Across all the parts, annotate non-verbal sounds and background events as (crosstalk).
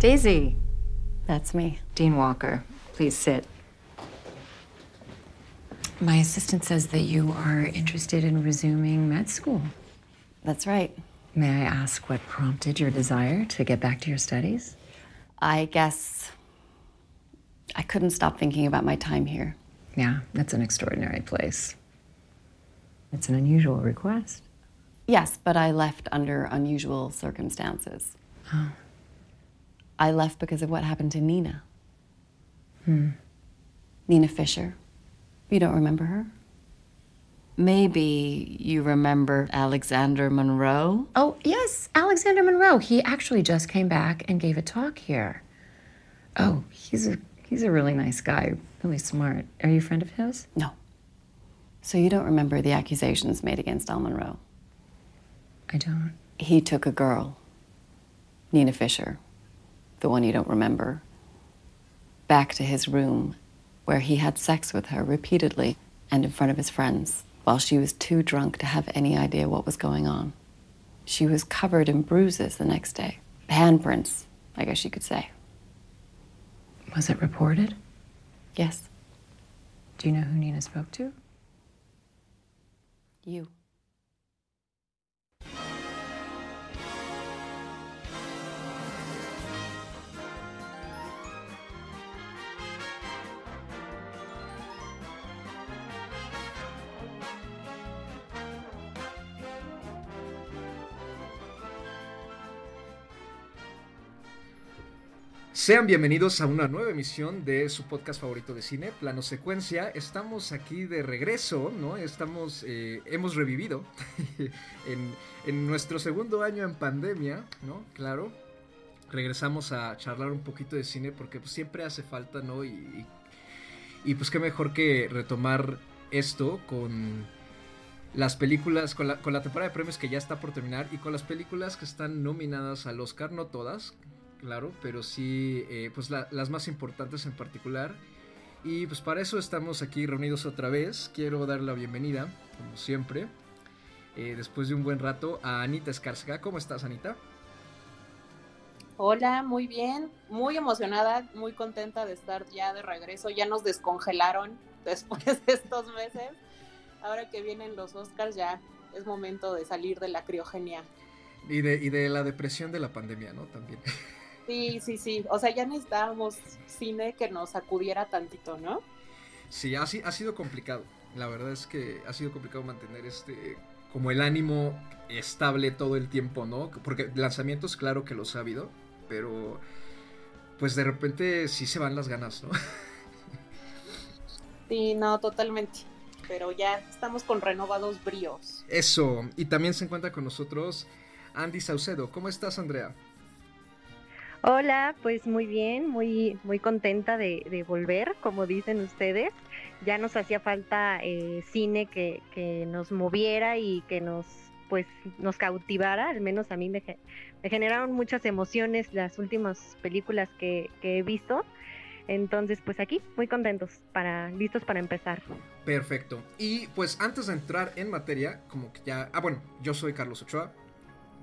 Daisy. That's me. Dean Walker. Please sit. My assistant says that you are interested in resuming med school. That's right. May I ask what prompted your desire to get back to your studies? I guess I couldn't stop thinking about my time here. Yeah, it's an extraordinary place. It's an unusual request. Yes, but I left under unusual circumstances. Oh. I left because of what happened to Nina. Hmm. Nina Fisher. You don't remember her? Maybe you remember Alexander Monroe? Oh, yes, Alexander Monroe. He actually just came back and gave a talk here. Oh, he's a he's a really nice guy, really smart. Are you a friend of his? No. So you don't remember the accusations made against Al Monroe? I don't. He took a girl, Nina Fisher, the one you don't remember, back to his room where he had sex with her repeatedly and in front of his friends while she was too drunk to have any idea what was going on. She was covered in bruises the next day. Handprints, I guess you could say. Was it reported? Yes, Do you know who Nina spoke to? you. Sean bienvenidos a una nueva emisión de su podcast favorito de cine, Plano Secuencia. Estamos aquí de regreso, ¿no? Estamos, eh, hemos revivido (laughs) en, en nuestro segundo año en pandemia, ¿no? Claro. Regresamos a charlar un poquito de cine porque pues, siempre hace falta, ¿no? Y, y, y, pues qué mejor que retomar esto con las películas, con la, con la temporada de premios que ya está por terminar y con las películas que están nominadas al Oscar, no todas, claro, pero sí, eh, pues la, las más importantes en particular. Y pues para eso estamos aquí reunidos otra vez. Quiero dar la bienvenida, como siempre, eh, después de un buen rato, a Anita Escárcega. ¿Cómo estás, Anita? Hola, muy bien, muy emocionada, muy contenta de estar ya de regreso. Ya nos descongelaron (laughs) después de estos meses. Ahora que vienen los Oscars ya es momento de salir de la criogenia. Y de, y de la depresión de la pandemia, ¿no? También. (laughs) Sí, sí, sí. O sea, ya necesitábamos cine que nos sacudiera tantito, ¿no? Sí, ha, ha sido complicado. La verdad es que ha sido complicado mantener este como el ánimo estable todo el tiempo, ¿no? Porque lanzamientos, claro que los ha habido, pero pues de repente sí se van las ganas, ¿no? Sí, no, totalmente. Pero ya estamos con renovados bríos. Eso, y también se encuentra con nosotros Andy Saucedo. ¿Cómo estás, Andrea? Hola, pues muy bien, muy, muy contenta de, volver, como dicen ustedes. Ya nos hacía falta eh, cine que, que, nos moviera y que nos, pues, nos cautivara, al menos a mí me, me generaron muchas emociones las últimas películas que, que, he visto. Entonces, pues aquí, muy contentos, para, listos para empezar. Perfecto. Y pues antes de entrar en materia, como que ya... Ah, bueno, yo soy Carlos Ochoa,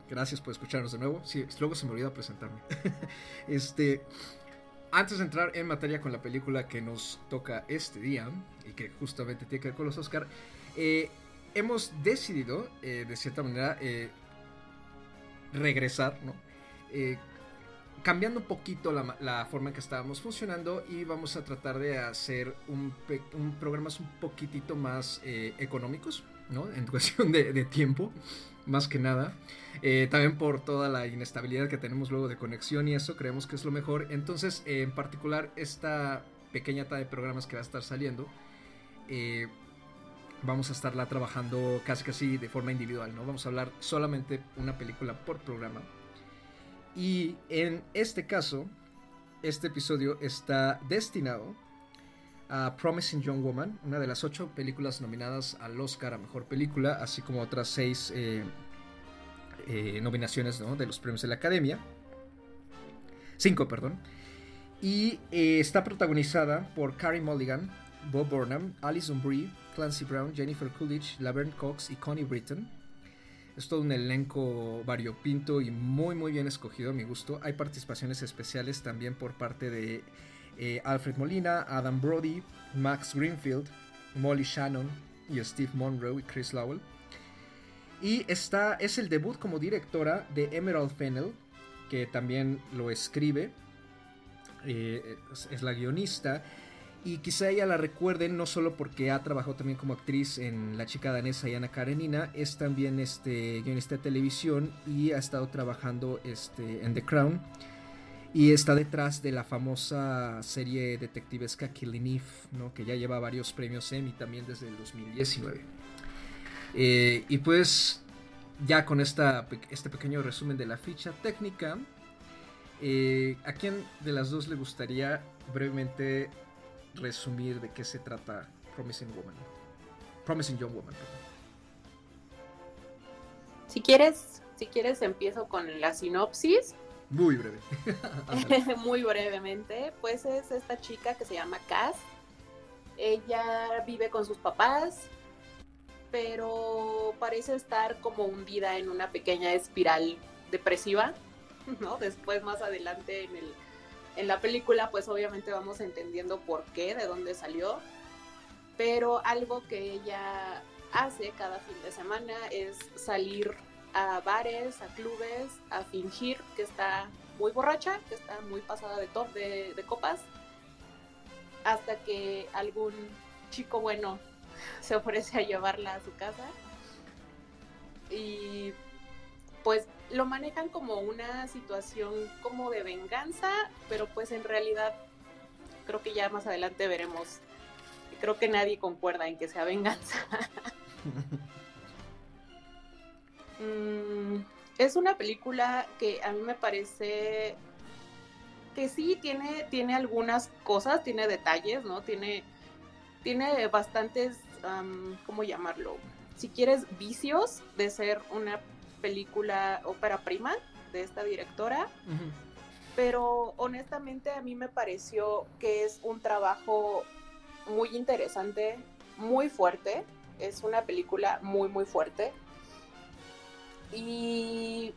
Gracias por escucharnos de nuevo. Sí, luego se me olvidó presentarme. (laughs) este, antes de entrar en materia con la película que nos toca este día y que justamente tiene que ver con los Oscar, eh, hemos decidido, eh, de cierta manera, eh, regresar, ¿no? Cambiando un poquito la, la, forma en que estábamos funcionando y vamos a tratar de hacer un, un programas un poquitito más económicos, ¿no? En cuestión de, de tiempo, más que nada. Eh, también por toda la inestabilidad que tenemos luego de conexión y eso, creemos que es lo mejor. Entonces, eh, en particular, esta pequeña tanda de programas que va a estar saliendo, eh, vamos a estarla trabajando casi casi de forma individual, ¿no? Vamos a hablar solamente una película por programa. Y en este caso, este episodio está destinado a Promising Young Woman, una de las ocho películas nominadas al Oscar a Mejor Película, así como otras seis eh, eh, nominaciones ¿no? de los premios de la Academia. Cinco, perdón. Y eh, está protagonizada por Carey Mulligan, Bob Burnham, Alison Brie, Clancy Brown, Jennifer Coolidge, Laverne Cox y Connie Britton. Es todo un elenco variopinto y muy muy bien escogido a mi gusto. Hay participaciones especiales también por parte de eh, Alfred Molina, Adam Brody, Max Greenfield, Molly Shannon y Steve Monroe y Chris Lowell. Y está, es el debut como directora de Emerald Fennell, que también lo escribe, eh, es, la guionista. Y quizá ella la recuerden no solo porque ha trabajado también como actriz en La chica danesa y Ana Karenina, es también este, guionista de televisión y ha estado trabajando este, en The Crown. Y está detrás de la famosa serie detectivesca Killing Eve, ¿no? que ya lleva varios premios Emmy también desde el 2019. Eh, y pues ya con este pequeño resumen de la ficha técnica, eh, ¿a quién de las dos le gustaría brevemente resumir de qué se trata Promising Woman? Promising Young Woman. Si quieres, si quieres empiezo con la sinopsis. Muy breve. (laughs) Muy brevemente, pues es esta chica que se llama Cass. Ella vive con sus papás, pero parece estar como hundida en una pequeña espiral depresiva, (laughs) ¿no? Después, más adelante en, el, en la película, pues obviamente vamos entendiendo por qué, de dónde salió, pero algo que ella hace cada fin de semana es salir a bares, a clubes, a fingir que está muy borracha, que está muy pasada de, top, de, de copas, hasta que algún chico bueno (laughs) se ofrece a llevarla a su casa. Y pues lo manejan como una situación como de venganza, pero pues en realidad creo que ya más adelante veremos. Creo que nadie concuerda en que sea venganza. (laughs) Mm, es una película que a mí me parece que sí tiene, tiene algunas cosas, tiene detalles, ¿no? Tiene, tiene bastantes ¿cómo llamarlo? Si quieres, vicios de ser una película ópera prima de esta directora. Pero honestamente a mí me pareció que es un trabajo muy interesante, muy fuerte. Es una película muy, muy fuerte. Y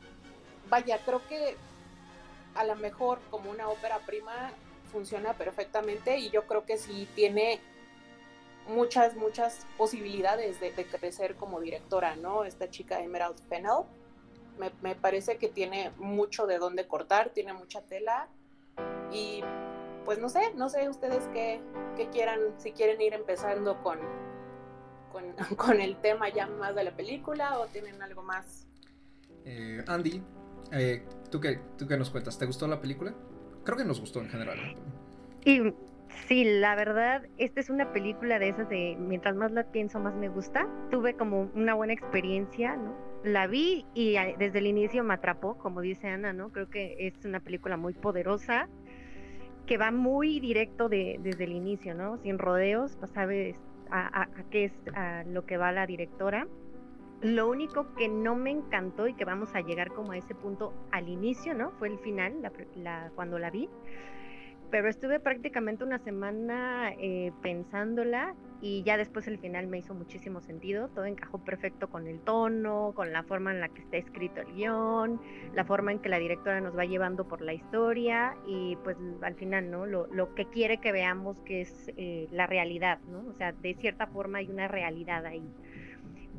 vaya, creo que a lo mejor como una ópera prima funciona perfectamente y yo creo que sí tiene muchas, muchas posibilidades de, crecer como directora, ¿no? Esta chica Emerald Fennell. Me, parece que tiene mucho de dónde cortar, tiene mucha tela y pues no sé, no sé ustedes qué, quieran, si quieren ir empezando con, (laughs) con, el tema ya más de la película o tienen algo más. Eh, Andy, eh, ¿tú, qué, ¿tú qué nos cuentas? ¿Te gustó la película? Creo que nos gustó en general. Y Sí, la verdad, esta es una película de esas de mientras más la pienso, más me gusta. Tuve como una buena experiencia, ¿no? La vi y desde el inicio me atrapó, como dice Ana, ¿no? Creo que es una película muy poderosa, que va muy directo desde el inicio, ¿no? Sin rodeos, pues sabes a, qué es a lo que va la directora. Lo único que no me encantó y que vamos a llegar como a ese punto al inicio, ¿no? Fue el final, la, cuando la vi pero estuve prácticamente una semana eh, pensándola y ya después el final me hizo muchísimo sentido, todo encajó perfecto con el tono, con la forma en la que está escrito el guion, la forma en que la directora nos va llevando por la historia y pues al final, ¿no? Lo, lo que quiere que veamos que es eh, la realidad, ¿no? O sea, de cierta forma hay una realidad ahí.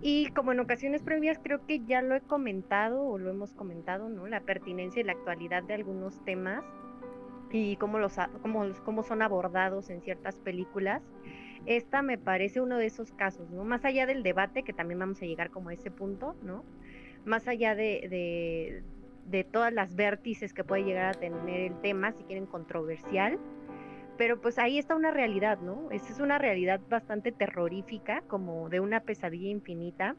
Y como en ocasiones previas creo que ya lo he comentado o lo hemos comentado, ¿no? La pertinencia y la actualidad de algunos temas y cómo, los, cómo, cómo son abordados en ciertas películas. Esta me parece uno de esos casos, ¿no? Más allá del debate, que también vamos a llegar como a ese punto, ¿no? Más allá de, de, de todas las vértices que puede llegar a tener el tema, si quieren controversial, pero pues ahí está una realidad, ¿no? Esa es una realidad bastante terrorífica, como de una pesadilla infinita,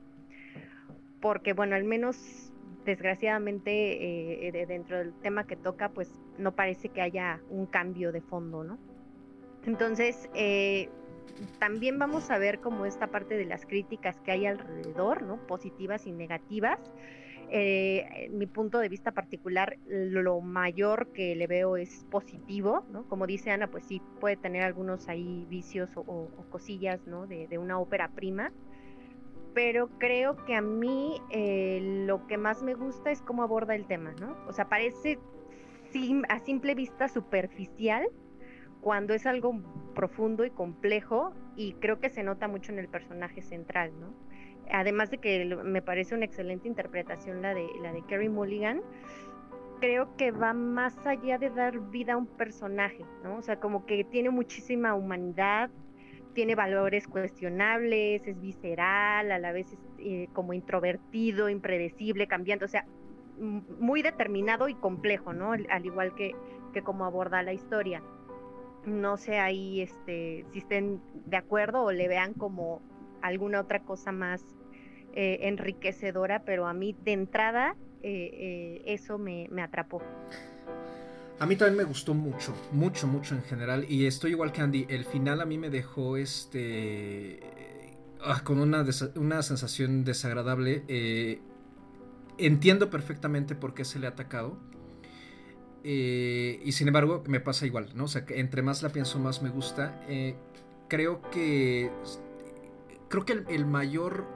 porque bueno, al menos desgraciadamente eh, dentro del tema que toca, pues no parece que haya un cambio de fondo, ¿no? Entonces, eh, también vamos a ver como esta parte de las críticas que hay alrededor, ¿no? Positivas y negativas. Eh, mi punto de vista particular, lo mayor que le veo es positivo, ¿no? Como dice Ana, pues sí puede tener algunos ahí vicios o, cosillas, ¿no? De, de, una ópera prima, pero creo que a mí eh, lo que más me gusta es cómo aborda el tema, ¿no? O sea, parece a simple vista superficial cuando es algo profundo y complejo y creo que se nota mucho en el personaje central, ¿no? Además de que me parece una excelente interpretación la de la de Kerry Mulligan, creo que va más allá de dar vida a un personaje, ¿no? O sea, como que tiene muchísima humanidad, tiene valores cuestionables, es visceral, a la vez es eh, como introvertido, impredecible, cambiando, o sea, muy determinado y complejo, ¿no? Al igual que, que como aborda la historia. No sé ahí este, si estén de acuerdo o le vean como alguna otra cosa más eh, enriquecedora, pero a mí de entrada eh, eso me, me atrapó. A mí también me gustó mucho, mucho, mucho en general. Y estoy igual que Andy. El final a mí me dejó este. Ah, con una, una, sensación desagradable. Eh, entiendo perfectamente por qué se le ha atacado. Eh, y sin embargo, me pasa igual, ¿no? O sea, que entre más la pienso, más me gusta. Eh, creo que. Creo que el, mayor.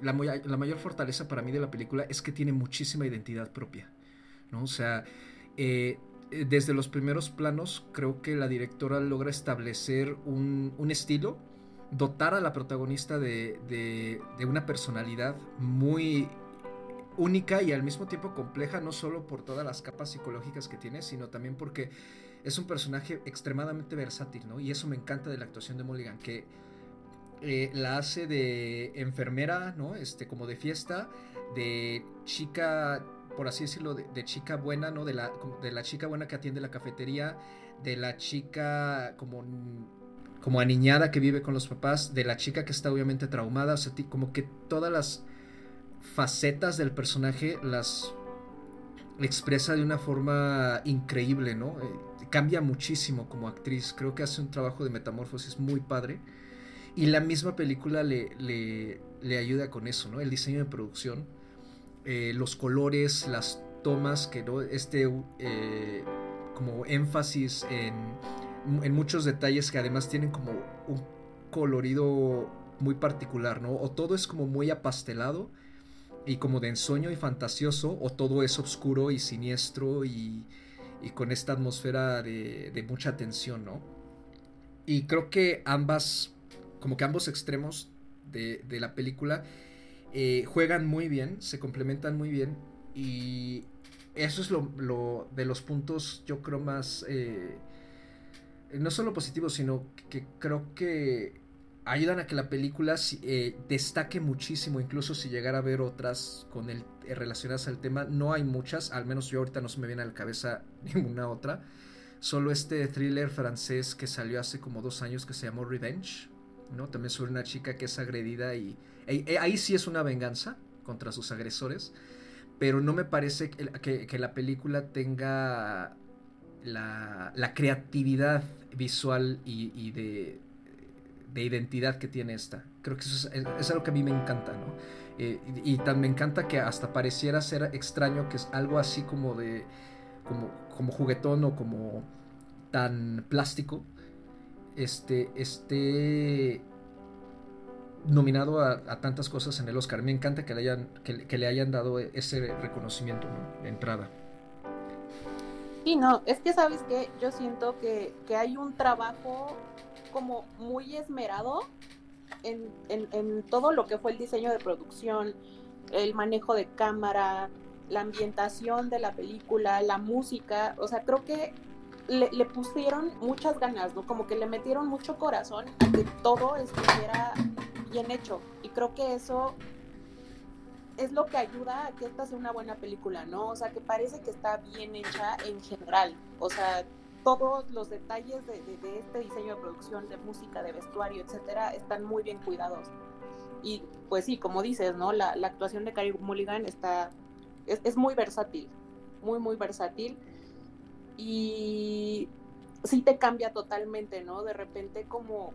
La, la, mayor fortaleza para mí de la película es que tiene muchísima identidad propia. ¿no? O sea, eh, desde los primeros planos creo que la directora logra establecer un, estilo, dotar a la protagonista de, una personalidad muy única y al mismo tiempo compleja, no solo por todas las capas psicológicas que tiene, sino también porque es un personaje extremadamente versátil, ¿no? Y eso me encanta de la actuación de Mulligan, que eh, la hace de enfermera, ¿no? Este, como de fiesta, de chica por así decirlo, de, chica buena, ¿no? De la, de la chica buena que atiende la cafetería, de la chica como, como aniñada que vive con los papás, de la chica que está obviamente traumada, o sea, como que todas las facetas del personaje las expresa de una forma increíble, ¿no? Eh, cambia muchísimo como actriz, creo que hace un trabajo de metamorfosis muy padre. Y la misma película le, le, ayuda con eso, ¿no? El diseño de producción eh, los colores, las tomas, que ¿no? este eh, como énfasis en, en, muchos detalles que además tienen como un colorido muy particular, ¿no? O todo es como muy apastelado y como de ensueño y fantasioso, o todo es oscuro y siniestro y, y con esta atmósfera de, de, mucha tensión, ¿no? Y creo que ambas, como que ambos extremos de, de la película eh, juegan muy bien, se complementan muy bien y eso es lo, de los puntos yo creo más, eh, no solo positivos, sino que, creo que ayudan a que la película eh, destaque muchísimo, incluso si llegara a ver otras con el, relacionadas al tema, no hay muchas, al menos yo ahorita no se me viene a la cabeza (laughs) ninguna otra, solo este thriller francés que salió hace como dos años que se llamó Revenge, ¿no? También sobre una chica que es agredida y Ahí sí es una venganza contra sus agresores, pero no me parece que, la película tenga la, creatividad visual y, de, identidad que tiene esta. Creo que eso es, algo que a mí me encanta, ¿no? Eh, y, tan me encanta que hasta pareciera ser extraño que es algo así como de como, como juguetón o como tan plástico este este nominado a, tantas cosas en el Oscar. Me encanta que le hayan, que, le hayan dado ese reconocimiento de entrada. Sí, no, es que sabes que yo siento que, hay un trabajo como muy esmerado en, en, todo lo que fue el diseño de producción, el manejo de cámara, la ambientación de la película, la música, o sea, creo que le, pusieron muchas ganas, ¿no? Como que le metieron mucho corazón a que todo estuviera bien hecho. Y creo que eso es lo que ayuda a que esta sea una buena película, ¿no? O sea, que parece que está bien hecha en general. O sea, todos los detalles de, este diseño de producción, de música, de vestuario, etcétera, están muy bien cuidados. Y pues sí, como dices, ¿no? La, actuación de Carrie Mulligan está, es, es muy versátil, muy, muy versátil. Y sí te cambia totalmente, ¿no? De repente como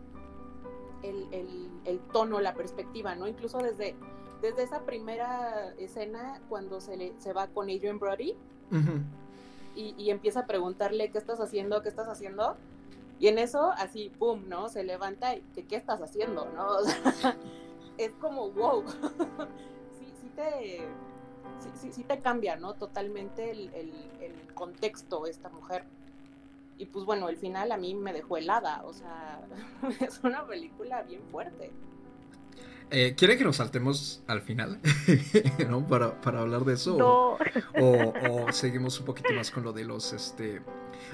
el, tono, la perspectiva, ¿no? Incluso desde, desde esa primera escena cuando se, le, se va con Adrian Brody y, empieza a preguntarle qué estás haciendo, qué estás haciendo. Y en eso, así, ¡pum!, ¿no? Se levanta y ¿qué, qué estás haciendo, no? (laughs) es como, wow, (laughs) sí, sí te, sí, sí, te cambia, ¿no? Totalmente el, el, el contexto esta mujer. Y pues bueno, el final a mí me dejó helada, o sea, (laughs) es una película bien fuerte. Eh, ¿Quiere que nos saltemos al final? (laughs) ¿No? Para, para, hablar de eso. O, o, seguimos un poquito más con lo de los. este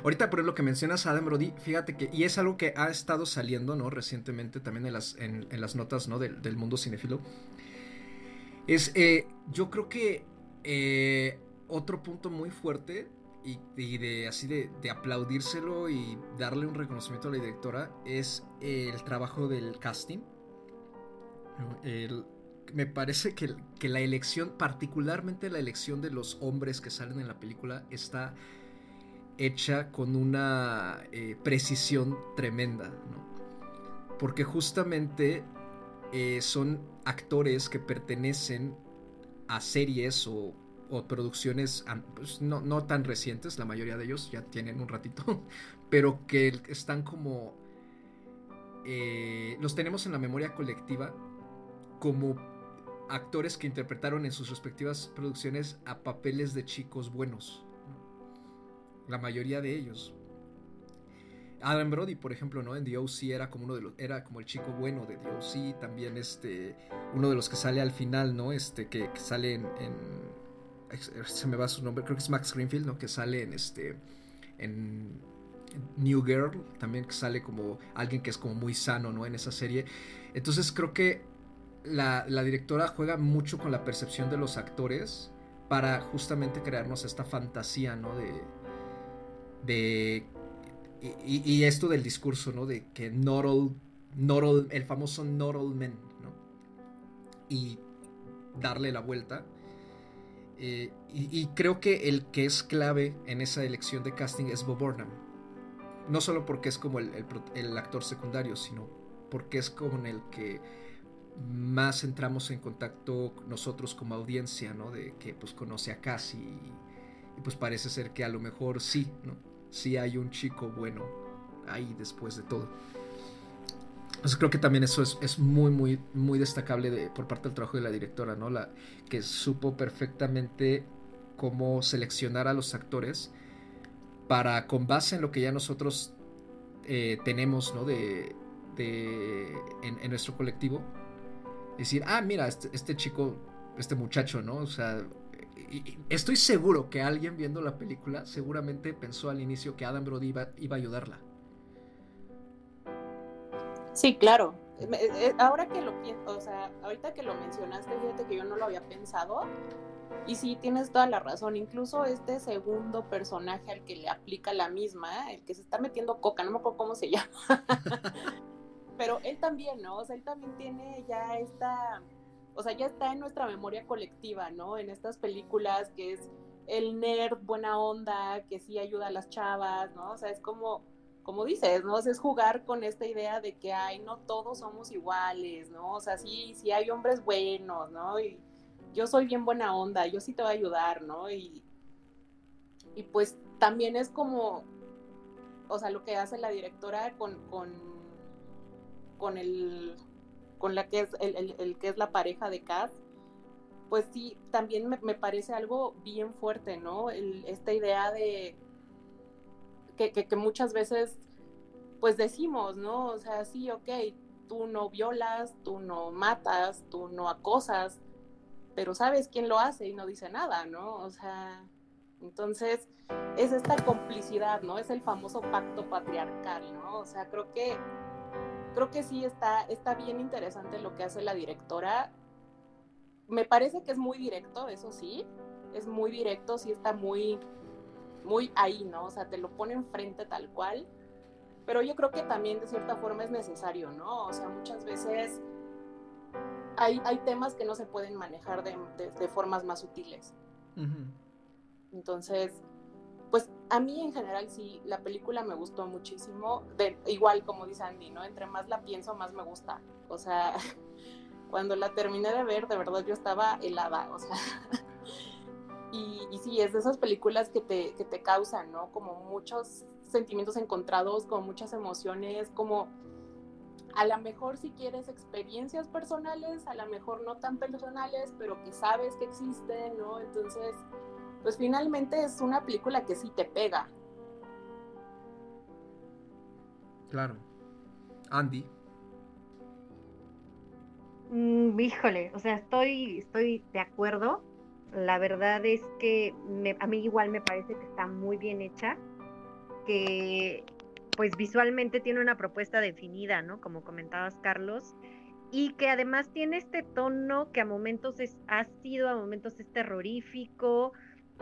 Ahorita, por lo que mencionas Adam Brody, fíjate que. Y es algo que ha estado saliendo, ¿no? Recientemente también en las, en, en las notas, ¿no? Del, del mundo cinefilo. Es. Eh, yo creo que. Eh, otro punto muy fuerte. Y, de así de, aplaudírselo y darle un reconocimiento a la directora es el trabajo del casting me parece que, que, la elección, particularmente la elección de los hombres que salen en la película, está hecha con una eh, precisión tremenda, ¿no? Porque justamente eh, son actores que pertenecen a series o, o producciones pues, no, no, tan recientes, la mayoría de ellos ya tienen un ratito, (laughs) pero que están como... Eh, los tenemos en la memoria colectiva como actores que interpretaron en sus respectivas producciones a papeles de chicos buenos. La mayoría de ellos. Adam Brody, por ejemplo, ¿no? En The O.C. era como uno de los, era como el chico bueno de The O.C. También este, uno de los que sale al final, ¿no? Este, que, sale en, se me va su nombre, creo que es Max Greenfield, ¿no? Que sale en este, en New Girl, también que sale como alguien que es como muy sano, ¿no? En esa serie. Entonces creo que la, directora juega mucho con la percepción de los actores para justamente crearnos esta fantasía, ¿no? De. de y, esto del discurso, ¿no? De que not all, el famoso not all men, ¿no? Y darle la vuelta. Eh, y, creo que el que es clave en esa elección de casting es Bob Burnham. No solo porque es como el, el actor secundario, sino porque es como el que más entramos en contacto nosotros como audiencia, ¿no? De que pues conoce a Cassie y, pues parece ser que a lo mejor sí, ¿no? Sí hay un chico bueno ahí después de todo. Entonces creo que también eso es, muy, muy, muy destacable de, por parte del trabajo de la directora, ¿no? La, que supo perfectamente cómo seleccionar a los actores para, con base en lo que ya nosotros eh, tenemos, ¿no? De, de en, nuestro colectivo, decir, ah, mira, este, este, chico, este muchacho, ¿no? O sea, estoy seguro que alguien viendo la película seguramente pensó al inicio que Adam Brody iba, a ayudarla. Sí, claro. Eh, ahora que lo pienso, o sea, ahorita que lo mencionaste, fíjate que yo no lo había pensado. Y sí, tienes toda la razón. Incluso este segundo personaje al que le aplica la misma, el que se está metiendo coca, no me acuerdo cómo se llama. (laughs) pero él también, ¿no? O sea, él también tiene ya esta, o sea, ya está en nuestra memoria colectiva, ¿no? En estas películas que es el nerd buena onda, que sí ayuda a las chavas, ¿no? O sea, es como, como dices, ¿no? Es jugar con esta idea de que, ay, no todos somos iguales, ¿no? O sea, sí, sí hay hombres buenos, ¿no? Y yo soy bien buena onda, yo sí te voy a ayudar, ¿no? Y, y pues también es como, o sea, lo que hace la directora con, con con el con la que es el, que es la pareja de Cass, pues sí, también me, parece algo bien fuerte, ¿no? esta idea de que, que, muchas veces pues decimos, ¿no? O sea, sí, ok, tú no violas, tú no matas, tú no acosas, pero sabes quién lo hace y no dice nada, ¿no? O sea, entonces es esta complicidad, ¿no? Es el famoso pacto patriarcal, ¿no? O sea, creo que creo que sí está, está bien interesante lo que hace la directora. Me parece que es muy directo, eso sí, es muy directo, sí está muy, muy ahí, ¿no? O sea, te lo pone enfrente tal cual. Pero yo creo que también de cierta forma es necesario, ¿no? O sea, muchas veces hay, hay temas que no se pueden manejar de, de, formas más sutiles. Entonces, pues a mí en general sí, la película me gustó muchísimo, de, igual como dice Andy, ¿no? Entre más la pienso, más me gusta. O sea, (laughs) cuando la terminé de ver, de verdad yo estaba helada, o sea. (laughs) y, y, sí, es de esas películas que te, que te causan, ¿no? Como muchos sentimientos encontrados, como muchas emociones, como a lo mejor si quieres experiencias personales, a lo mejor no tan personales, pero que sabes que existen, ¿no? Entonces, pues finalmente es una película que sí te pega. Claro. Andy. Mm, híjole, o sea, estoy, estoy de acuerdo. La verdad es que a mí igual me parece que está muy bien hecha, que pues visualmente tiene una propuesta definida, ¿no? Como comentabas, Carlos, y que además tiene este tono que a momentos es ácido, a momentos es terrorífico,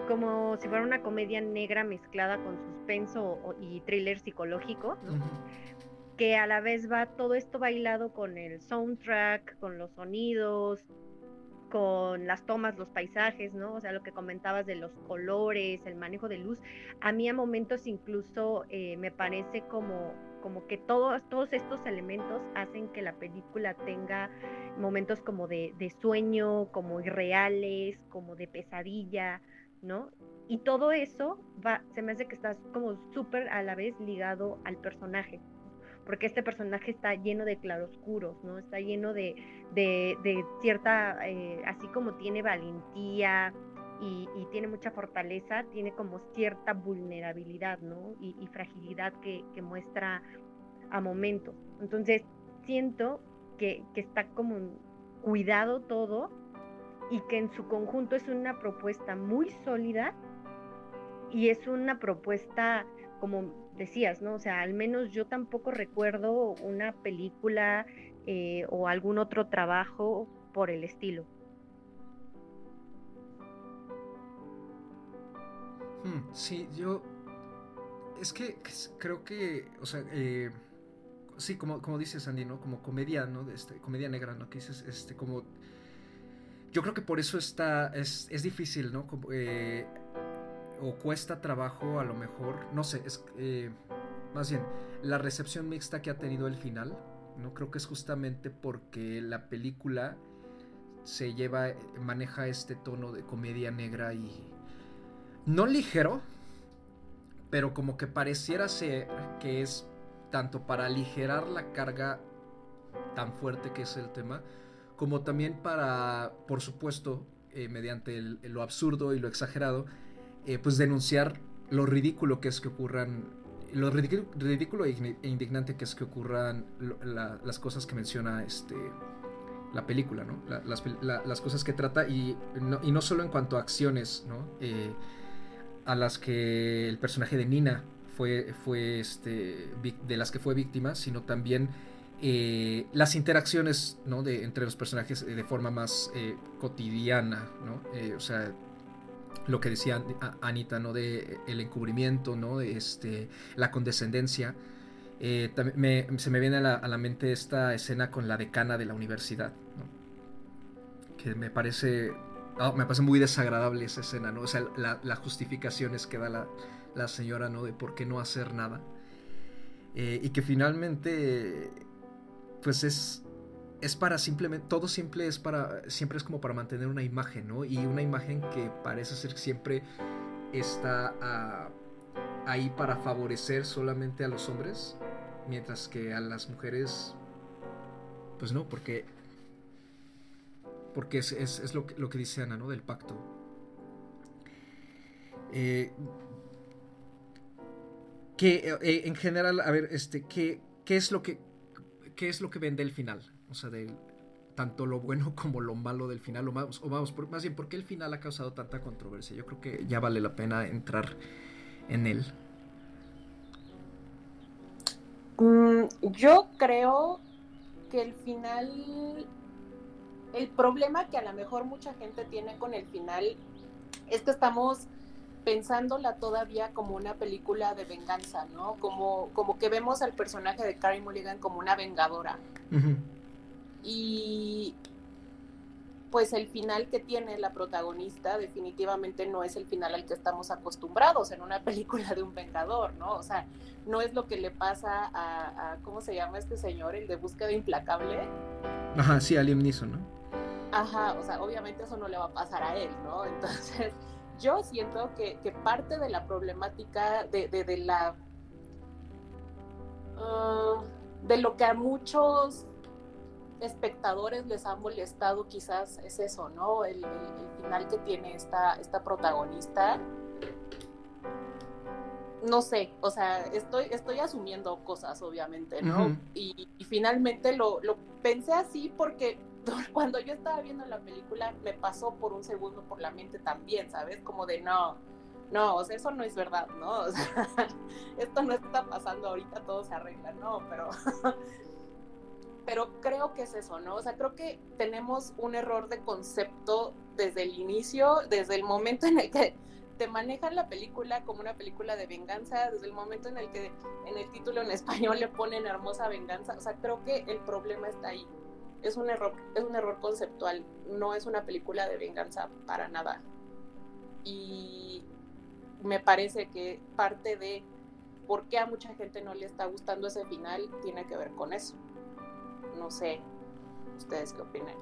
como si fuera una comedia negra mezclada con suspenso y thriller psicológico, ¿no? que a la vez va todo esto bailado con el soundtrack, con los sonidos, con las tomas, los paisajes, ¿no? O sea, lo que comentabas de los colores, el manejo de luz. A mí a momentos incluso eh, me parece como, como que todos, todos estos elementos hacen que la película tenga momentos como de, de sueño, como irreales, como de pesadilla, Y todo eso va, se me hace que estás como súper a la vez ligado al personaje, porque este personaje está lleno de claroscuros, ¿no? Está lleno de, cierta, eh, así como tiene valentía y, tiene mucha fortaleza, tiene como cierta vulnerabilidad, ¿no? Y, fragilidad que, muestra a momentos. Entonces, siento que está como cuidado todo y que en su conjunto es una propuesta muy sólida y es una propuesta como decías, ¿no? O sea, al menos yo tampoco recuerdo una película eh, o algún otro trabajo por el estilo. Hmm, sí, yo... Es que creo que, o sea, eh, sí, como, como dices, Andy, ¿no? Como comedia, ¿no? Este, comedia negra, ¿no? Que dices, este, como... Yo creo que por eso está, es, es difícil, ¿no? Eh, o cuesta trabajo a lo mejor, no sé, es eh, más bien la recepción mixta que ha tenido el final, no creo que es justamente porque la película se lleva, maneja este tono de comedia negra y no ligero, pero como que pareciera ser que es tanto para aligerar la carga tan fuerte que es el tema, como también para, por supuesto, eh, mediante lo absurdo y lo exagerado, eh, pues denunciar lo ridículo que es que ocurran, lo ridículo, e indignante que es que ocurran las cosas que menciona este, la película, ¿no? las, cosas que trata y no, y no solo en cuanto a acciones, ¿no? Eh, a las que el personaje de Nina fue, fue este, de las que fue víctima, sino también eh, las interacciones ¿no? de, entre los personajes de forma más cotidiana, ¿no? o sea, lo que decía Anita, ¿no? De el encubrimiento, ¿no? De este, la condescendencia. Eh, se me viene a la, mente esta escena con la decana de la universidad, Que me parece, ah, me parece muy desagradable esa escena, ¿no? O sea, la, justificaciones que da la, señora, ¿no? De por qué no hacer nada. Eh, y que finalmente, pues es es para simplemente, todo simple es para, siempre es como para mantener una imagen, ¿no? Y una imagen que parece ser siempre está ah, ahí para favorecer solamente a los hombres, mientras que a las mujeres, pues no, porque, porque es, lo, que, lo, que dice Ana, ¿no? Del pacto. Eh, que eh, en general, a ver, este, ¿qué, qué es lo que, qué es lo que vende el final? O sea, de tanto lo bueno (laughs) como lo malo del final, o vamos, o vamos más bien, ¿por qué el final ha causado tanta controversia? Yo creo que ya vale la pena entrar en él. Mm, yo creo que el final, el problema que a lo mejor mucha gente tiene con el final es que estamos pensándola todavía como una película de venganza, ¿no? Como, como que vemos al personaje de Carrie Mulligan como una vengadora. Y pues el final que tiene la protagonista definitivamente no es el final al que estamos acostumbrados en una (laughs) película de un vengador, ¿no? O sea, no es lo que le pasa a, ¿cómo se llama este señor? El de búsqueda implacable. Ajá, sí, a Liam Neeson, ¿no? Ajá, o sea, obviamente eso no le va a pasar a él, ¿no? (laughs) Entonces, yo siento que, parte de la problemática de, la... Ah, de lo que a muchos espectadores les ha molestado quizás es eso, ¿no? El, final que tiene esta, esta protagonista. No sé, o sea, estoy, estoy asumiendo cosas, obviamente, ¿no? y, finalmente lo, lo pensé así porque (laughs) cuando yo estaba viendo la película me pasó por un segundo por la mente también, ¿sabes? Como de no, no, o sea, eso no es verdad, ¿no? (laughs) O sea, esto no está pasando ahorita, todo se arregla, no, pero, (laughs) pero creo que es eso, ¿no? O sea, creo que tenemos un error de concepto desde el inicio, desde el momento en el que te manejan la película como una película de venganza, desde el momento en el que en el título en español le ponen hermosa venganza, o sea, creo que el problema está ahí. Es un error, es un error conceptual, no es una película de venganza para nada. Y me parece que parte de por qué a mucha gente no le está gustando ese final tiene que ver con eso. No sé, ustedes qué opinan.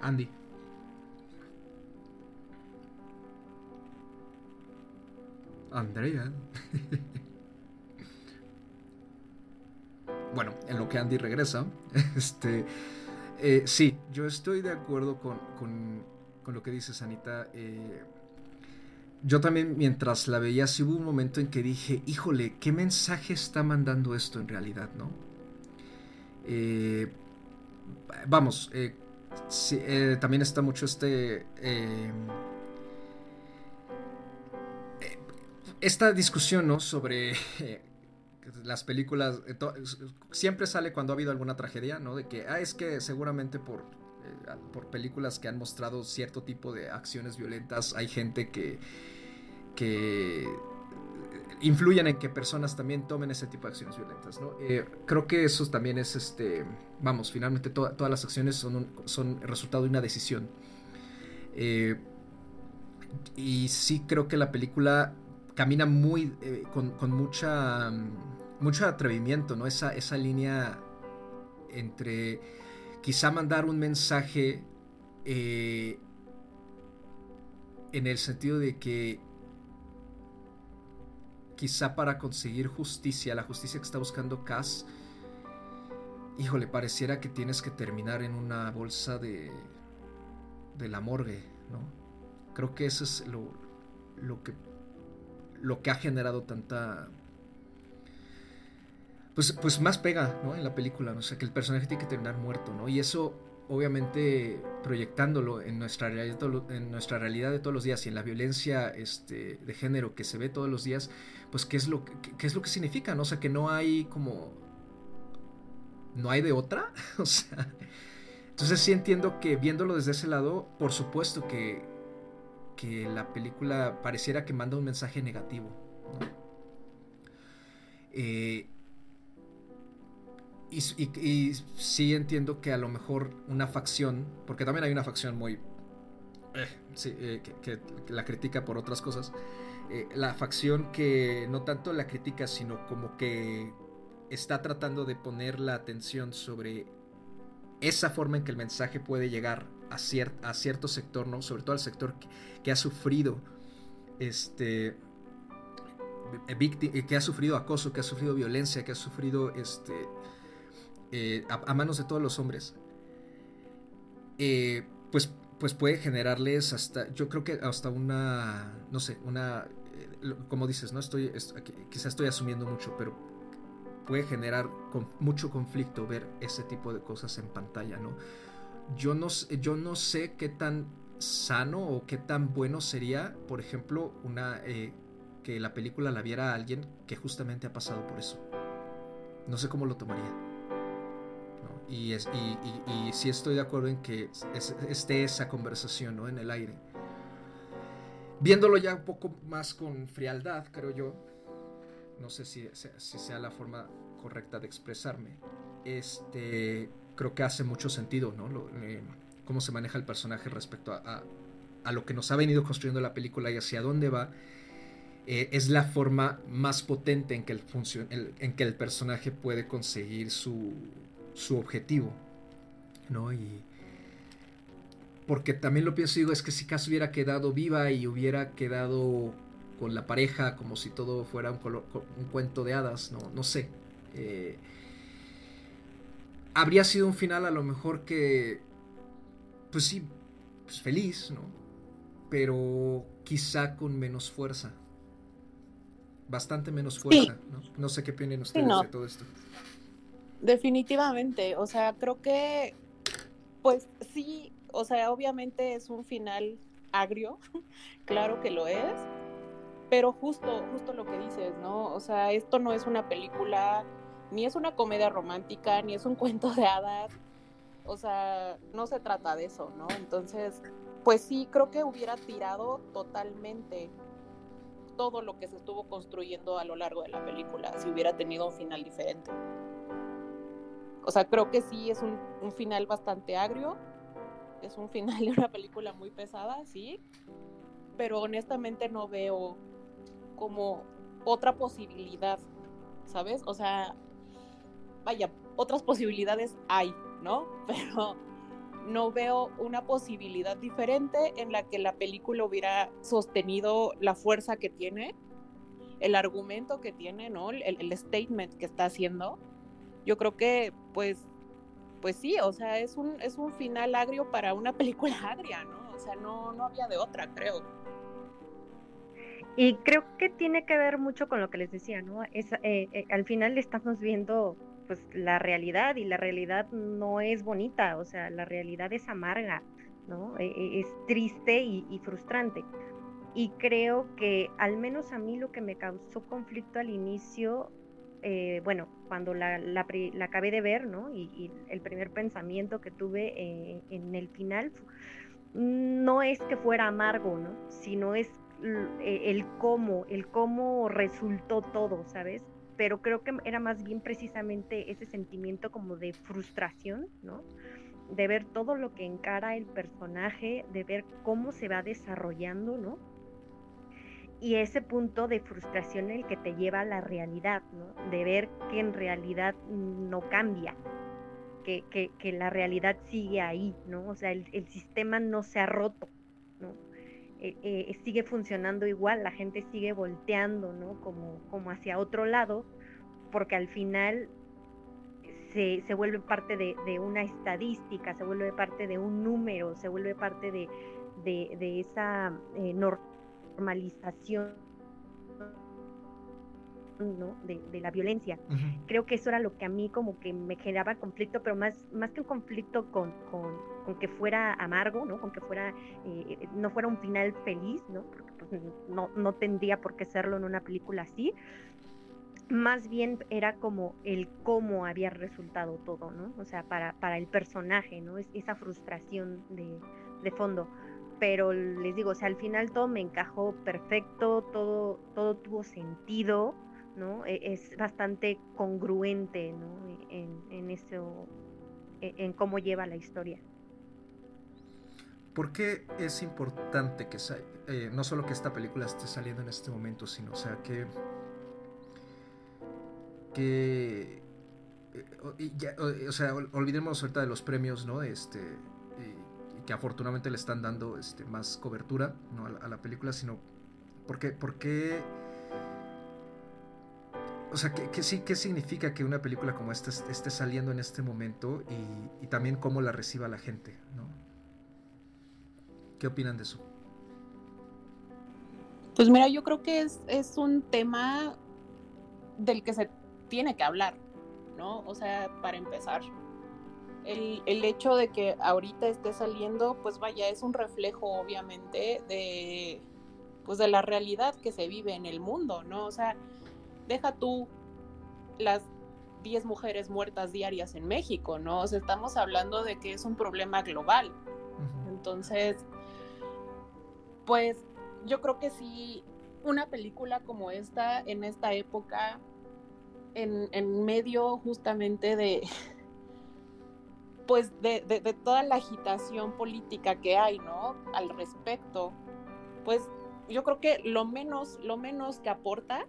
Andy. Andrea. (laughs) bueno, en lo que Andy regresa, (laughs) este, eh, sí, yo estoy de acuerdo con, con, lo que dice Sanita. Eh, yo también mientras la veía, sí hubo un momento en que dije, híjole, ¿qué mensaje está mandando esto en realidad, no? Eh, vamos, eh, también está mucho este... esta discusión, ¿no? Sobre las películas, siempre sale cuando ha habido alguna tragedia, ¿no? De que, ah, es que seguramente por por películas que han mostrado cierto tipo de acciones violentas, hay gente que que influyen en que personas también tomen ese tipo de acciones violentas. ¿no? Eh, creo que eso también es, este, vamos, finalmente todas las acciones son, son resultado de una decisión. Eh, y sí creo que la película camina muy, eh, con, con, mucha, mucho atrevimiento, ¿no? Esa, esa línea entre quizá mandar un mensaje en el sentido de que quizá para conseguir justicia, la justicia que está buscando Cass, híjole, pareciera que tienes que terminar en una bolsa de, de la morgue, ¿no? Creo que eso es lo, lo, que, lo que ha generado tanta... Pues, pues más pega, ¿no? En la película, ¿no? o sea, que el personaje tiene que terminar muerto, ¿no? Y eso obviamente proyectándolo en nuestra realidad, en nuestra realidad de todos los días y en la violencia este, de género que se ve todos los días, pues qué es lo que, es lo que significa, ¿no? O sea, que no hay como no hay de otra, (laughs) o sea, entonces sí entiendo que viéndolo desde ese lado, por supuesto que que la película pareciera que manda un mensaje negativo. Eh, y, sí entiendo que a lo mejor una facción, porque también hay una facción muy... Eh, eh, que, la critica por otras cosas. La facción que no tanto la critica, sino como que está tratando de poner la atención sobre esa forma en que el mensaje puede llegar a, a cierto sector, ¿no? Sobre todo al sector que, ha sufrido este que ha sufrido acoso, que ha sufrido violencia, que ha sufrido este eh, a, manos de todos los hombres, eh, pues, pues puede generarles hasta, yo creo que hasta una, no sé, una, eh, como dices, no estoy, quizás estoy asumiendo mucho, pero puede generar con mucho conflicto ver ese tipo de cosas en pantalla, ¿no? Yo no, yo no sé qué tan sano o qué tan bueno sería, por ejemplo, una que la película la viera alguien que justamente ha pasado por eso. No sé cómo lo tomaría. Y, es, y, sí estoy de acuerdo en que esté esa conversación ¿no? en el aire. Viéndolo ya un poco más con frialdad, creo yo, no sé si, si sea la forma correcta de expresarme, este, creo que hace mucho sentido, ¿no? Eh, cómo se maneja el personaje respecto a, a, lo que nos ha venido construyendo la película y hacia dónde va. Eh, es la forma más potente en que el, en que el personaje puede conseguir su, su objetivo, ¿no? Y porque también lo pienso digo es que si Cass hubiera quedado viva y hubiera quedado con la pareja como si todo fuera un, un cuento de hadas, no, no sé. Eh, habría sido un final a lo mejor que, pues sí, pues feliz, ¿no? Pero quizá con menos fuerza. Bastante menos fuerza, ¿no? No sé qué opinan ustedes de todo esto. Definitivamente, o sea, creo que, pues sí, o sea, obviamente es un final agrio, (laughs) claro que lo es, pero justo, justo lo que dices, ¿no? O sea, esto no es una película, ni es una comedia romántica, ni es un (laughs) cuento de hadas, o sea, no se trata de eso, ¿no? Entonces, pues sí, creo que hubiera tirado totalmente todo lo que se estuvo construyendo a lo largo de la película si hubiera tenido un final diferente. O sea, creo que sí es un, final bastante agrio, es un final de una película muy pesada, sí, pero honestamente no veo como otra posibilidad, ¿sabes? O sea, vaya, otras posibilidades hay, ¿no? (laughs) Pero no veo una posibilidad diferente en la que la película hubiera sostenido la fuerza que tiene, el argumento que tiene, ¿no? El, statement que está haciendo. Yo creo que, pues, pues sí, o sea, es un, es un final agrio para una (laughs) película agria, ¿no? O sea, no, no había de otra, creo. Y creo que tiene que ver mucho con lo que les decía, ¿no? Es, eh, eh, al final estamos viendo pues la realidad y la realidad no es bonita, o sea, la realidad es amarga, ¿no? E, e, es triste y, frustrante. Y creo que al menos a mí lo que me causó conflicto al inicio, eh, bueno, cuando la, la, acabé de ver, ¿no? Y, el primer pensamiento que tuve eh, en el final no es que fuera amargo, ¿no? Sino es e, el cómo, el cómo resultó todo, ¿sabes? Pero creo que era más bien precisamente ese sentimiento como de frustración, ¿no? De ver todo lo que encara el personaje, de ver cómo se va desarrollando, ¿no? Y ese punto de frustración el que te lleva a la realidad, ¿no? De ver que en realidad no cambia, que, que, la realidad sigue ahí, ¿no? O sea, el, el sistema no se ha roto. Eh, eh, sigue funcionando igual, la gente sigue volteando, ¿no? Como, como hacia otro lado, porque al final se, se vuelve parte de, de, una estadística, se vuelve parte de un número, se vuelve parte de, de, esa eh, normalización ¿no? de, de, la violencia. Creo que eso era lo que a mí como que me generaba conflicto, pero más, más que un conflicto con, con, con que fuera amargo, ¿no? con que fuera, eh, no fuera un final feliz, ¿no? porque pues, no, no tendría por qué serlo en una película así. Más bien era como el cómo había resultado todo, ¿no? O sea, para, para el personaje, ¿no? Es, esa frustración de, de fondo pero les digo, o sea, al final todo me encajó perfecto, todo, todo tuvo sentido, ¿no? E, es bastante congruente, ¿no? En, en eso, e, en, cómo lleva la historia. ¿Por qué es importante que eh, no solo que esta película esté saliendo en este momento, sino, o sea, que que eh, o, sea, olvidemos ahorita de los premios, ¿no? Este que afortunadamente le están dando este, más cobertura ¿no? a, la, película, sino porque, porque o sea, ¿qué, sí, ¿qué significa que una película como esta esté saliendo en este momento y, también cómo la reciba la gente, ¿no? ¿Qué opinan de eso? Pues mira, yo creo que es, un tema del que se tiene que hablar, ¿no? O sea, para empezar, el, el, hecho de que ahorita esté saliendo, pues vaya, es un reflejo obviamente de, pues de la realidad que se vive en el mundo, ¿no? O sea, deja tú las 10 mujeres muertas diarias en México, ¿no? O sea, estamos hablando de que es un problema global. Entonces, pues yo creo que sí, una película como esta, en esta época, en, en medio justamente de, pues de, de, de, toda la agitación política que hay, ¿no? Al respecto, pues yo creo que lo menos, lo menos que aporta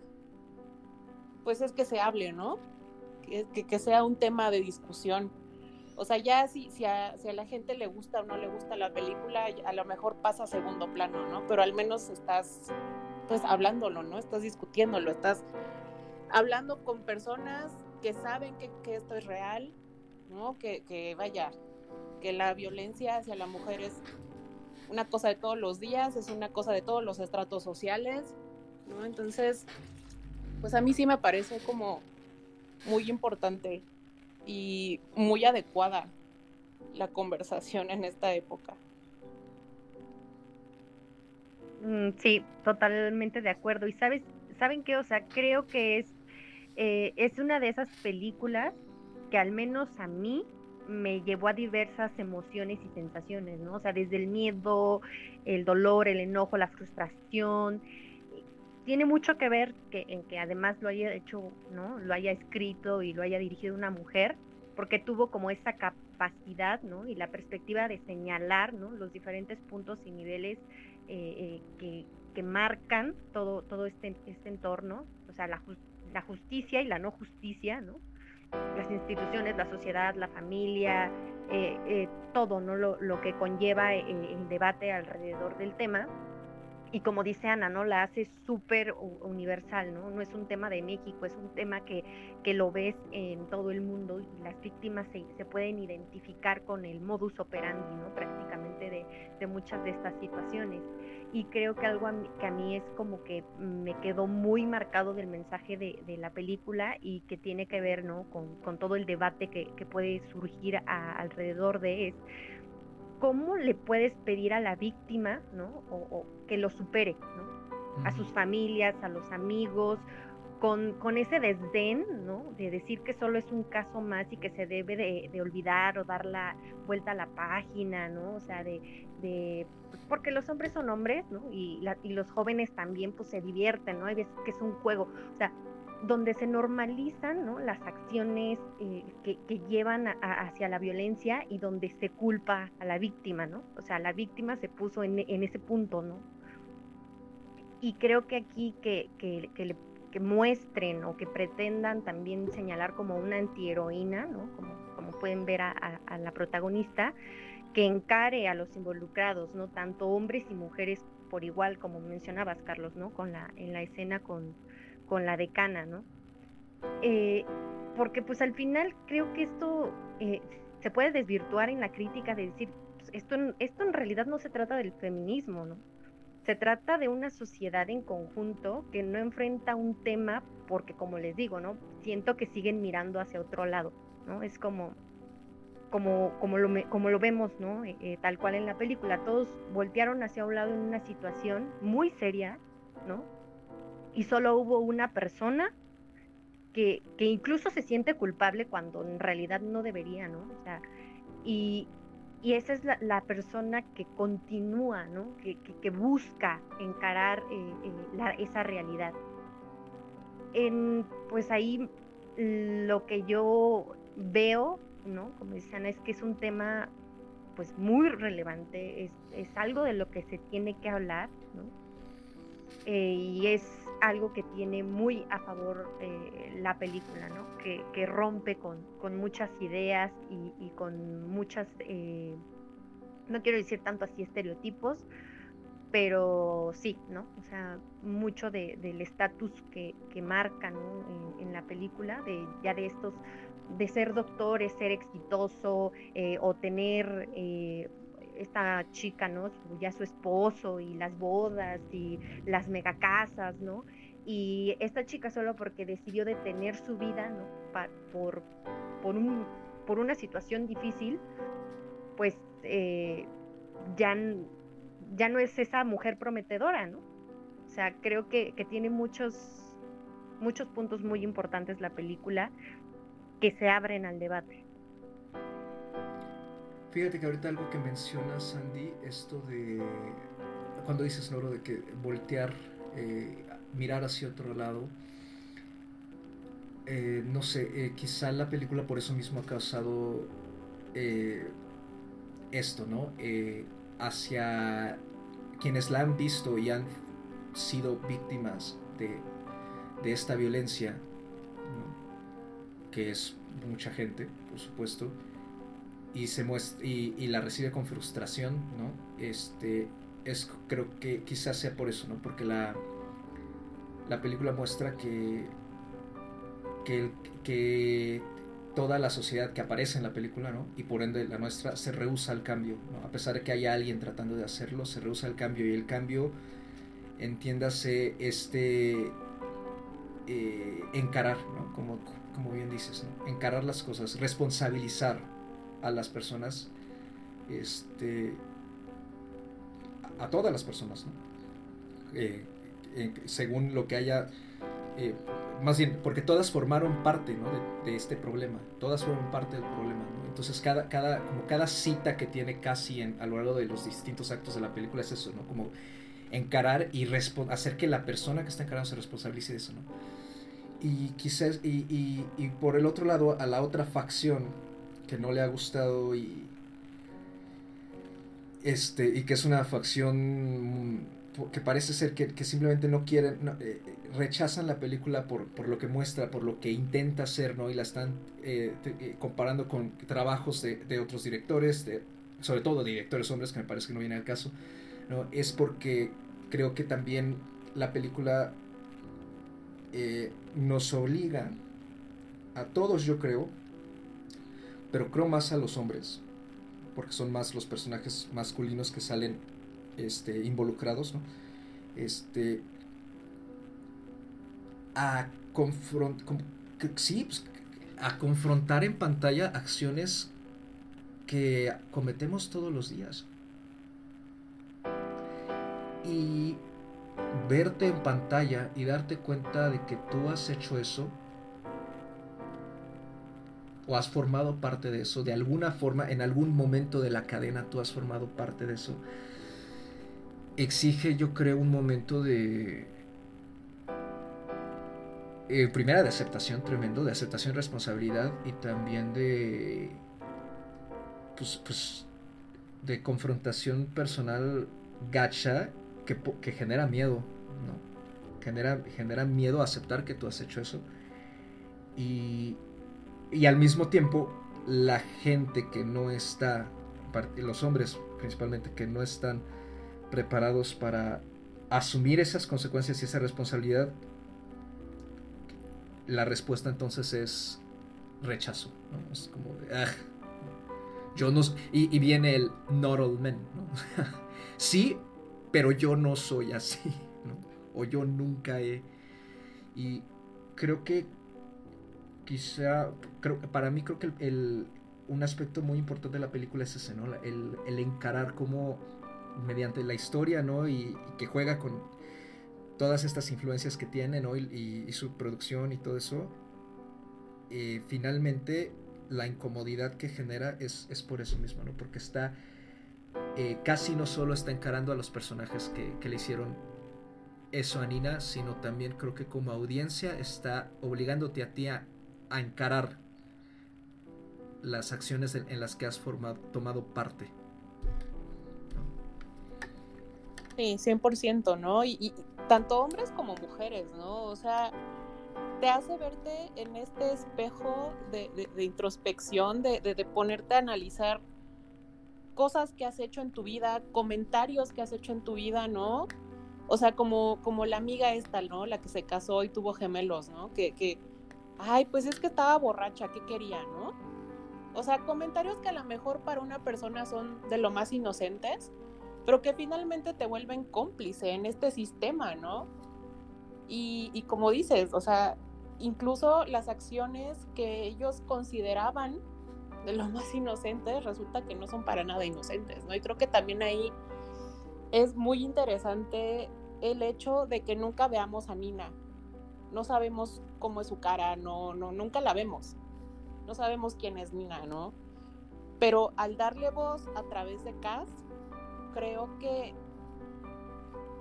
pues es que se hable, ¿no? Que, que, sea un tema de discusión. O sea, ya si, si, a, si a la gente le gusta o no le gusta la película, a lo mejor pasa a segundo plano, ¿no? Pero al menos estás, pues, hablándolo, ¿no? Estás discutiéndolo, estás hablando con personas que saben que, que esto es real, ¿no? Que, que vaya, que la violencia hacia la mujer es una cosa de todos los días, es una cosa de todos los estratos sociales, ¿no? Entonces, pues a mí sí me parece como muy importante y muy adecuada la conversación en esta época. Mm, sí, totalmente de acuerdo. Y sabes, ¿saben qué? O sea, creo que es, eh, es una de esas películas que al menos a mí me llevó a diversas emociones y sensaciones, ¿no? O sea, desde el miedo, el dolor, el enojo, la frustración. Tiene mucho que ver que, en que además lo haya hecho, ¿no? Lo haya escrito y lo haya dirigido una mujer, porque tuvo como esa capacidad, ¿no? Y la perspectiva de señalar, ¿no? Los diferentes puntos y niveles eh, eh, que, marcan todo, todo este, este entorno, o sea, la, la justicia y la no justicia, ¿no? las instituciones, la sociedad, la familia, eh, todo ¿no? lo, lo que conlleva el debate alrededor del tema. Y como dice Ana, ¿no? La hace súper universal, ¿no? No es un tema de México, es un tema que, que lo ves en todo el mundo y las víctimas se, pueden identificar con el modus operandi, ¿no? Prácticamente de, de muchas de estas situaciones y creo que algo que a mí es como que me quedó muy marcado del mensaje de, la película y que tiene que ver ¿no? con, todo el debate que, puede surgir alrededor de es cómo le puedes pedir a la víctima ¿no? o, que lo supere ¿no? a sus familias, a los amigos con, con, ese desdén, ¿no? De decir que solo es un caso más y que se debe de, de olvidar o dar la vuelta a la página, ¿no? O sea, de, de pues porque los hombres son hombres, ¿no? Y, y, los jóvenes también pues se divierten, ¿no? Hay veces que es un juego, o sea, donde se normalizan, ¿no? Las acciones eh, que, llevan hacia la violencia y donde se culpa a la víctima, ¿no? O sea, la víctima se puso en, en ese punto, ¿no? Y creo que aquí que, que, muestren o que pretendan también señalar como una antiheroína, ¿no? como, como pueden ver a, la protagonista, que encare a los involucrados, ¿no? tanto hombres y mujeres por igual, como mencionabas, Carlos, ¿no? con la, en la escena con, con la decana, ¿no? Eh, porque pues al final creo que esto eh, se puede desvirtuar en la crítica de decir, pues, esto, esto en realidad no se trata del feminismo, ¿no? Se trata de una sociedad en conjunto que no enfrenta un tema porque, como les digo, ¿no? Siento que siguen mirando hacia otro lado, ¿no? Es como, como, como, lo, como lo vemos, ¿no? Eh, eh, tal cual en la película. Todos voltearon hacia un lado en una situación muy seria, ¿no? Y solo hubo una persona que, que incluso se siente culpable cuando en realidad no debería, ¿no? O sea, y, y esa es la, persona que continúa, ¿no? que, que, busca encarar eh, eh, esa realidad. En, pues ahí lo que yo veo, ¿no? como decían, es que es un tema pues muy relevante, es, es algo de lo que se tiene que hablar, ¿no? Eh, y es algo que tiene muy a favor eh, la película, ¿no? que, que rompe con, con, muchas ideas y, y con muchas, eh, no quiero decir tanto así estereotipos, pero sí, ¿no? O sea, mucho de, del estatus que, que marca ¿no? en, la película, de ya de estos, de ser doctores, ser exitoso eh, o tener esta chica, ¿no? Ya su esposo y las bodas y las megacasas, ¿no? Y esta chica solo porque decidió detener su vida, ¿no? por, por, un, por una situación difícil, pues eh, ya, ya no es esa mujer prometedora, ¿no? O sea, creo que, que tiene muchos, muchos puntos muy importantes la película que se abren al debate. Fíjate que ahorita algo que menciona Sandy, esto de cuando dices, Noro, de que voltear, eh, mirar hacia otro lado, eh, no sé, eh, quizá la película por eso mismo ha causado esto, ¿no? hacia quienes la han visto y han sido víctimas de, de esta violencia, que es mucha gente, por supuesto, y se muestra y, la recibe con frustración, ¿no? Este es creo que quizás sea por eso, ¿no? Porque la la película muestra que que, toda la sociedad que aparece en la película, ¿no? Y por ende la nuestra se rehúsa al cambio, ¿no? A pesar de que haya alguien tratando de hacerlo, se rehúsa al cambio y el cambio, entiéndase, este eh, encarar, ¿no? Como, como bien dices. Encarar las cosas, responsabilizar a las personas, este, a, todas las personas. Eh, eh, según lo que haya eh, más bien, porque todas formaron parte ¿no? de, este problema, todas fueron parte del problema. ¿no? Entonces, cada, cada, como cada cita que tiene casi en, a lo largo de los distintos actos de la película es eso, ¿no? Como encarar y hacer que la persona que está encarando se responsabilice de eso, ¿no? Y quizás, y, y, y por el otro lado, a la otra facción que no le ha gustado y. Este, y que es una facción que parece ser que, que simplemente no quieren, eh, rechazan la película por, por, lo que muestra, por lo que intenta hacer, ¿no? Y la están eh, eh, comparando con trabajos de, de otros directores, sobre todo directores hombres, que me parece que no viene al caso, ¿no? Es porque creo que también la película nos obliga a todos, yo creo, pero creo más a los hombres, porque son más los personajes masculinos que salen este, involucrados, ¿no? Este, a, sí, pues, a confrontar en pantalla acciones que cometemos todos los días. Y verte en pantalla y darte cuenta de que tú has hecho eso o has formado parte de eso, de alguna forma, en algún momento de la cadena tú has formado parte de eso exige, yo creo, un momento de... Eh, primera de aceptación tremendo, de aceptación y responsabilidad y también de... Pues, pues de confrontación personal gacha que, que genera miedo, ¿no? Genera, genera miedo aceptar que tú has hecho eso. Y, y al mismo tiempo, la gente que no está, los hombres principalmente, que no están preparados para asumir esas consecuencias y esa responsabilidad, la respuesta entonces es rechazo. Es como de, yo no. Y, viene el not all men. (laughs) sí, pero yo no soy así. O yo nunca he. Y creo que quizá. Para mí, creo que el, un aspecto muy importante de la película es ese, ¿no? El, el encarar cómo mediante la historia, ¿no? Y, que juega con todas estas influencias que tiene, ¿no? Y, su producción y todo eso. Eh, finalmente, la incomodidad que genera es, por eso mismo, ¿no? Porque está. Eh, casi no solo está encarando a los personajes que, le hicieron eso a Nina, sino también creo que como audiencia está obligándote a ti a, encarar las acciones en, las que has formado, tomado parte. Sí, 100%, ¿no? Y, tanto hombres como mujeres, ¿no? O sea, te hace verte en este espejo de, introspección, de, de, ponerte a analizar cosas que has hecho en tu vida, comentarios que has hecho en tu vida, ¿no? O sea, como, como la amiga esta, ¿no? La que se casó y tuvo gemelos, ¿no? Que, ay, pues es que estaba borracha, ¿qué quería, no? O sea, comentarios que a lo mejor para una persona son de lo más inocentes, pero que finalmente te vuelven cómplice en este sistema, ¿no? Y, como dices, o sea, incluso las acciones que ellos consideraban de lo más inocentes resulta que no son para nada inocentes, ¿no? Y creo que también ahí es muy interesante el hecho de que nunca veamos a Nina. No sabemos cómo es su cara, no, no, nunca la vemos. No sabemos quién es Nina, ¿no? Pero al darle voz a través de Cass, creo que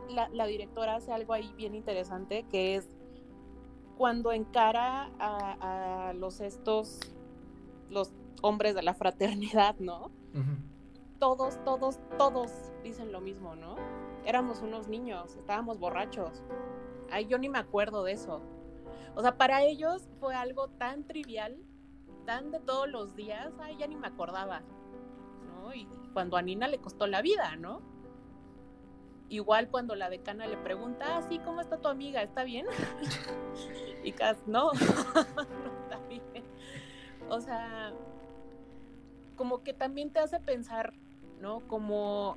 la, directora hace algo ahí bien interesante, que es cuando encara a, los estos, los hombres de la fraternidad, ¿no? Todos, todos, todos dicen lo mismo, ¿no? Éramos unos niños, estábamos borrachos. Ay, yo ni me acuerdo de eso. O sea, para ellos fue algo tan trivial, tan de todos los días, ay, ya ni me acordaba, ¿no? Y, cuando a Nina le costó la vida, ¿no? Igual cuando la decana le pregunta, ah, sí, ¿cómo está tu amiga? ¿Está bien? (laughs) y Cas, no, (laughs) no está bien. O sea, como que también te hace pensar, ¿no? Como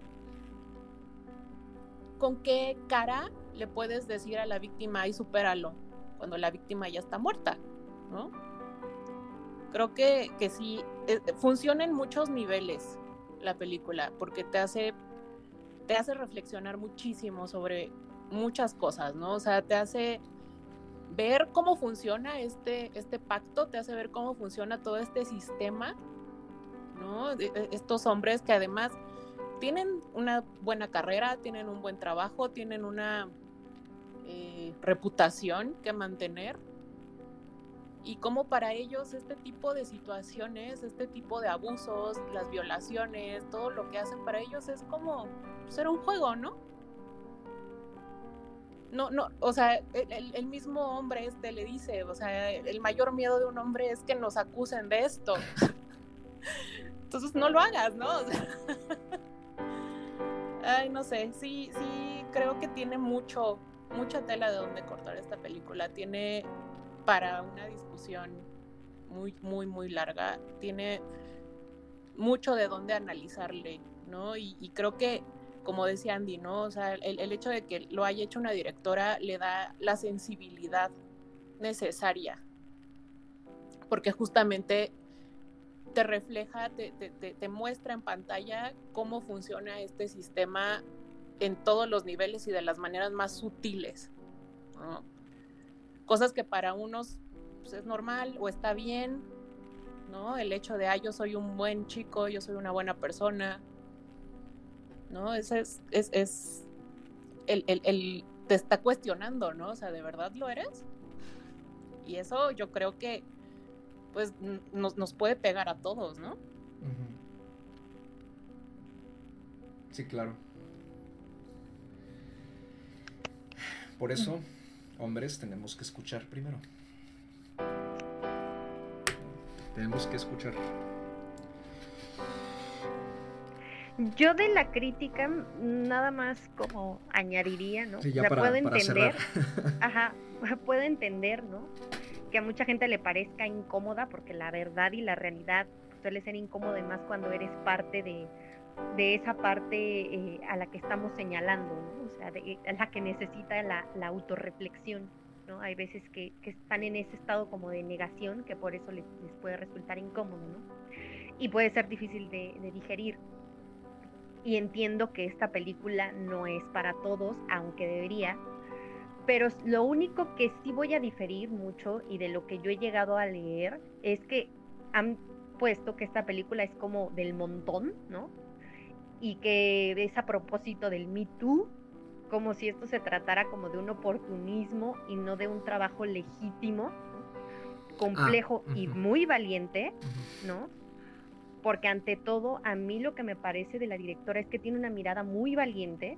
con qué cara le puedes decir a la víctima, ay, supéralo, cuando la víctima ya está muerta, ¿no? Creo que, que sí, eh, funciona en muchos niveles la película, porque te hace, te hace reflexionar muchísimo sobre muchas cosas, ¿no? O sea, te hace ver cómo funciona este, este pacto, te hace ver cómo funciona todo este sistema, ¿no? Estos hombres que además tienen una buena carrera, tienen un buen trabajo, tienen una eh, reputación que mantener. Y cómo para ellos este tipo de situaciones, este tipo de abusos, las violaciones, todo lo que hacen para ellos es como ser un juego, ¿no? no, no, o sea, el, mismo hombre este le dice, o sea, el mayor miedo de un hombre es que nos acusen de esto. (laughs) Entonces no lo hagas, ¿no? (laughs) ay, no sé, sí, sí, creo que tiene mucho, mucha tela de donde cortar esta película. Tiene para una discusión muy, muy, muy larga. Tiene mucho de dónde analizarle, ¿no? y creo que como decía Andy, ¿no? O sea, el, hecho de que lo haya hecho una directora le da la sensibilidad necesaria, porque justamente te refleja, te, te, muestra en pantalla cómo funciona este sistema en todos los niveles y de las maneras más sutiles. Cosas que para unos pues, es normal o está bien, ¿no? El hecho de, ah, yo soy un buen chico, yo soy una buena persona, ¿no? Ese es, es, es el, el, te está cuestionando, ¿no? O sea, ¿de verdad lo eres? Y eso yo creo que, pues, nos, nos puede pegar a todos, ¿no? Sí, claro. Por eso, hombres, tenemos que escuchar primero. Tenemos que escuchar. Yo de la crítica nada más como añadiría, ¿no? Sí, ya para, puedo entender, (laughs) ajá, puedo entender, ¿no? Que a mucha gente le parezca incómoda porque la verdad y la realidad suele ser incómodo más cuando eres parte de, esa parte eh, a la que estamos señalando. O sea, de, la que necesita la, la autorreflexión, ¿no? Hay veces que, que, están en ese estado como de negación que por eso les, les puede resultar incómodo, ¿no? Y puede ser difícil de, de digerir y entiendo que esta película no es para todos, aunque debería, pero lo único que sí voy a diferir mucho y de lo que yo he llegado a leer es que han puesto que esta película es como del montón, ¿no? Y que es a propósito del Me Too, como si esto se tratara como de un oportunismo y no de un trabajo legítimo, complejo ah, y muy valiente, ¿no? porque ante todo a mí lo que me parece de la directora es que tiene una mirada muy valiente,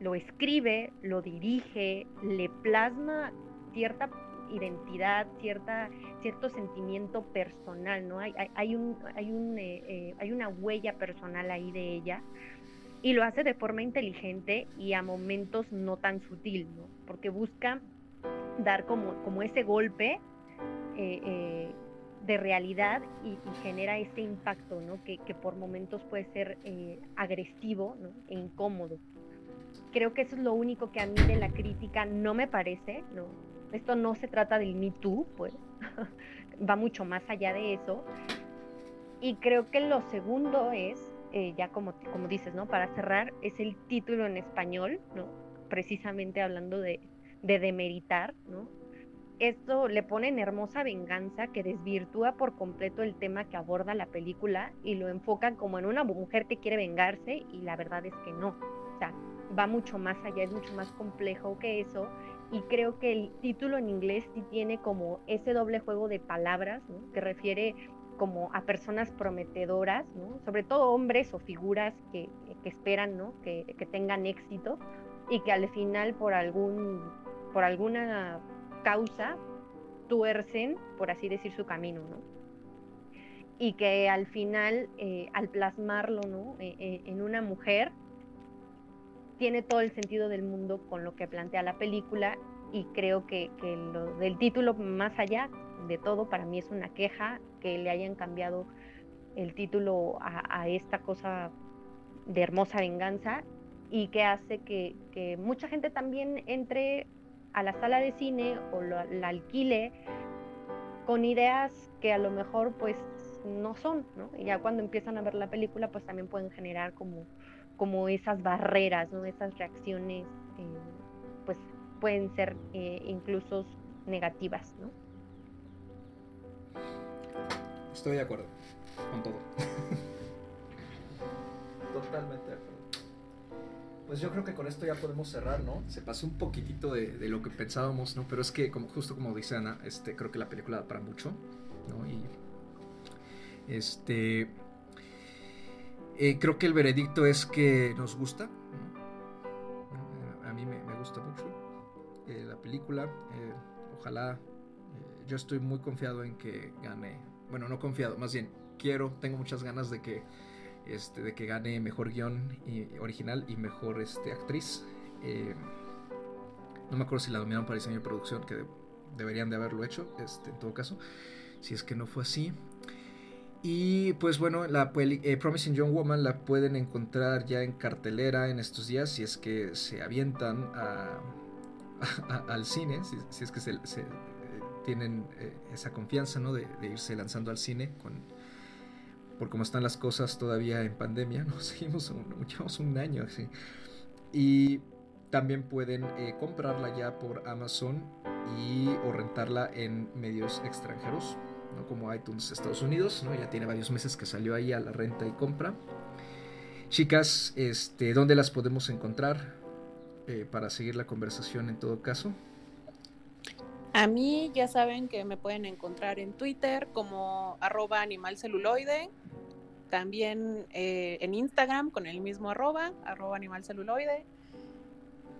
lo escribe, lo dirige, le plasma cierta identidad, cierta, cierto sentimiento personal, ¿no? Hay, hay, un, hay, un, eh, eh, hay una huella personal ahí de ella y lo hace de forma inteligente y a momentos no tan sutil, ¿no? Porque busca dar como, como ese golpe eh, de realidad y, genera ese impacto, ¿no? Que, por momentos puede ser agresivo e incómodo. Creo que eso es lo único que a mí de la crítica no me parece, ¿no? Esto no se trata del Me Too, pues, (laughs) va mucho más allá de eso. Y creo que lo segundo es, eh, ya como, como dices, ¿no? Para cerrar, es el título en español, ¿no? Precisamente hablando de, de demeritar, ¿no? esto le pone en hermosa venganza que desvirtúa por completo el tema que aborda la película y lo enfocan como en una mujer que quiere vengarse y la verdad es que no. O sea, va mucho más allá, es mucho más complejo que eso y creo que el título en inglés sí tiene como ese doble juego de palabras que refiere como a personas prometedoras, sobre todo hombres o figuras que, esperan que, tengan éxito y que al final por algún por alguna causa tuercen, por así decir, su camino, ¿no? Y que al final, eh, al plasmarlo. Eh, eh, en una mujer, tiene todo el sentido del mundo con lo que plantea la película y creo que, lo del título más allá de todo. Para mí es una queja que le hayan cambiado el título a, esta cosa de hermosa venganza y que hace que, mucha gente también entre a la sala de cine o la alquile con ideas que a lo mejor pues no son, ¿no? Y ya cuando empiezan a ver la película pues también pueden generar como, como esas barreras, ¿no? Esas reacciones eh, pues pueden ser eh, incluso negativas, ¿no? Estoy de acuerdo con todo. Totalmente de acuerdo. Pues yo creo que con esto ya podemos cerrar, ¿no? Se pasó un poquitito de, lo que pensábamos, ¿no? Pero es que, como, justo como dice Ana, este, creo que la película da para mucho, ¿no? Y este... Eh, creo que el veredicto es que nos gusta. A mí me, gusta mucho eh, la película. Eh, ojalá. yo estoy muy confiado en que gane. Bueno, no confiado, más bien quiero, tengo muchas ganas de que, este, de que gane mejor guion original y mejor este, actriz. no me acuerdo si la dominaron para diseño de producción, que deberían de haberlo hecho, este, en todo caso. Si es que no fue así. Y pues bueno, la eh, Promising Young Woman la pueden encontrar ya en cartelera en estos días si es que se avientan al cine, si, es que se, eh, tienen eh, esa confianza ¿no? de, irse lanzando al cine con, por cómo están las cosas todavía en pandemia, ¿no? (laughs) Seguimos un, un año así. Y también pueden comprarla ya por Amazon y o rentarla en medios extranjeros como iTunes Estados Unidos, ¿no? ya tiene varios meses que salió ahí a la renta y compra. Chicas, este, ¿dónde las podemos encontrar eh, para seguir la conversación en todo caso? A mí ya saben que me pueden encontrar en Twitter como arroba animalceluloide, también eh, en Instagram con el mismo arroba, animalceluloide,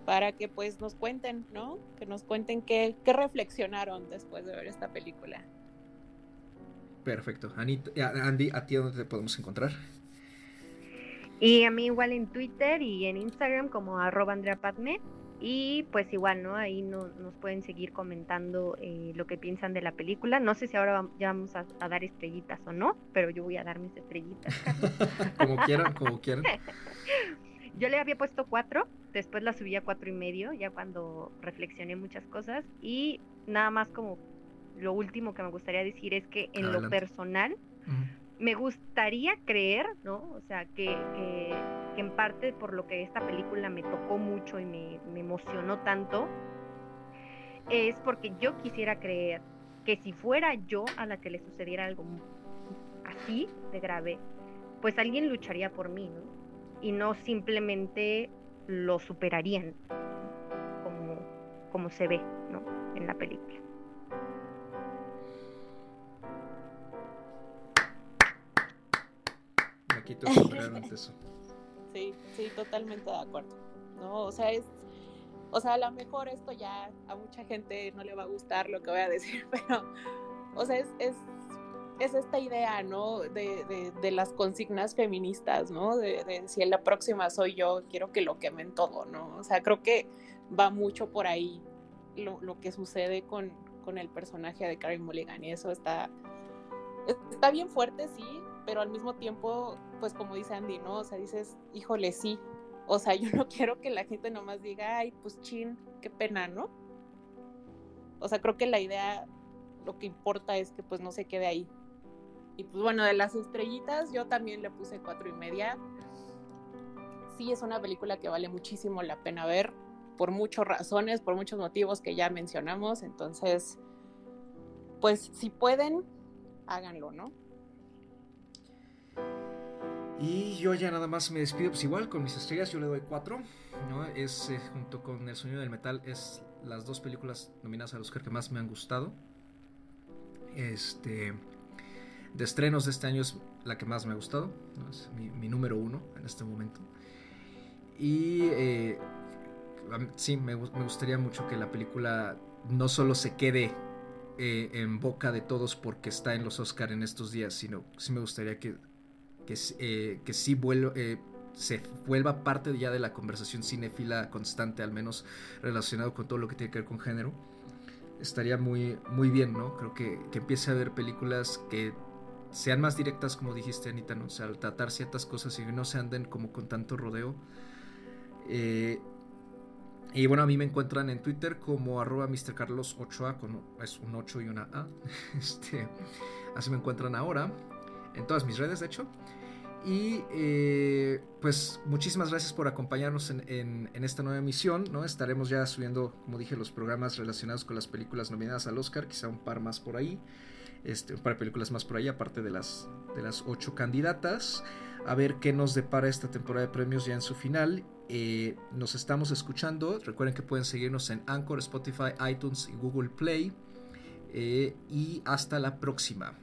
para que pues nos cuenten, ¿no? Que nos cuenten qué reflexionaron después de ver esta película. Perfecto. Andy, ¿a ti dónde te podemos encontrar? Y a mí igual en Twitter y en Instagram como arroba Andrea Y pues igual, ¿no? Ahí no, nos pueden seguir comentando eh, lo que piensan de la película. No sé si ahora ya vamos a, dar estrellitas o no, pero yo voy a dar mis estrellitas. (laughs) como quieran, como quieran. (laughs) Yo le había puesto cuatro, después la subí a cuatro y medio, ya cuando reflexioné muchas cosas. Y nada más como lo último que me gustaría decir es que en lo personal me gustaría creer, ¿no? O sea, que, en parte por lo que esta película me tocó mucho y me, emocionó tanto, es porque yo quisiera creer que si fuera yo a la que le sucediera algo así de grave, pues alguien lucharía por mí, ¿no? Y no simplemente lo superarían como, como se ve, ¿no? En la película. (laughs) Sí, sí, totalmente de acuerdo. No, o sea, es, o sea, a lo mejor esto ya a mucha gente no le va a gustar lo que voy a decir, (laughs) pero, o sea, es, es, es esta idea, ¿no? De, de, las consignas feministas, ¿no? De, de, si en la próxima soy yo, quiero que lo quemen todo, ¿no? O sea, creo que va mucho por ahí lo, lo que sucede con, con el personaje de Karen Mulligan y eso está, está bien fuerte, sí, pero al mismo tiempo, pues como dice Andy, ¿no? O sea, dices, híjole, sí. O sea, (laughs) yo no quiero que la gente nomás diga, ay, pues chin, qué pena, ¿no? O sea, creo que la idea, lo que importa es que pues no se quede ahí. Y pues bueno, de las estrellitas, yo también le puse cuatro y media. Sí, es una película que vale muchísimo la pena ver, por muchas razones, por muchos motivos que ya mencionamos. Entonces, pues si pueden, háganlo, ¿no? Y yo ya nada más me despido, pues igual con mis estrellas yo le doy cuatro, ¿no? Es eh, junto con El sonido del metal, es las dos películas nominadas al Oscar que más me han gustado. Este, de estrenos de este año es la que más me ha gustado, es mi, número uno en este momento. Y eh, sí, me, me, gustaría mucho que la película no solo se quede eh, en boca de todos porque está en los Oscar en estos días, sino sí me gustaría que que, eh, que sí eh, se vuelva parte ya de la conversación cinéfila constante, al menos relacionado con todo lo que tiene que ver con género. estaría muy, muy bien, ¿no? Creo que, que empiece a haber películas que sean más directas, como dijiste, Anita, ¿no? Sea, al tratar ciertas cosas y no se anden como con tanto rodeo. Eh, y bueno, a mí me encuentran en Twitter como arroba Mr. Carlos 8A, con, es un 8 y una A. (laughs) Este, así me encuentran ahora, en todas mis redes, de hecho. Y eh, pues muchísimas gracias por acompañarnos en, esta nueva emisión. ¿no? Estaremos ya subiendo, como dije, los programas relacionados con las películas nominadas al Oscar, quizá un par más por ahí. Este, un par de películas más por ahí, aparte de las, de las ocho candidatas. A ver qué nos depara esta temporada de premios ya en su final. Eh, nos estamos escuchando. Recuerden que pueden seguirnos en Anchor, Spotify, iTunes y Google Play. Eh, y hasta la próxima.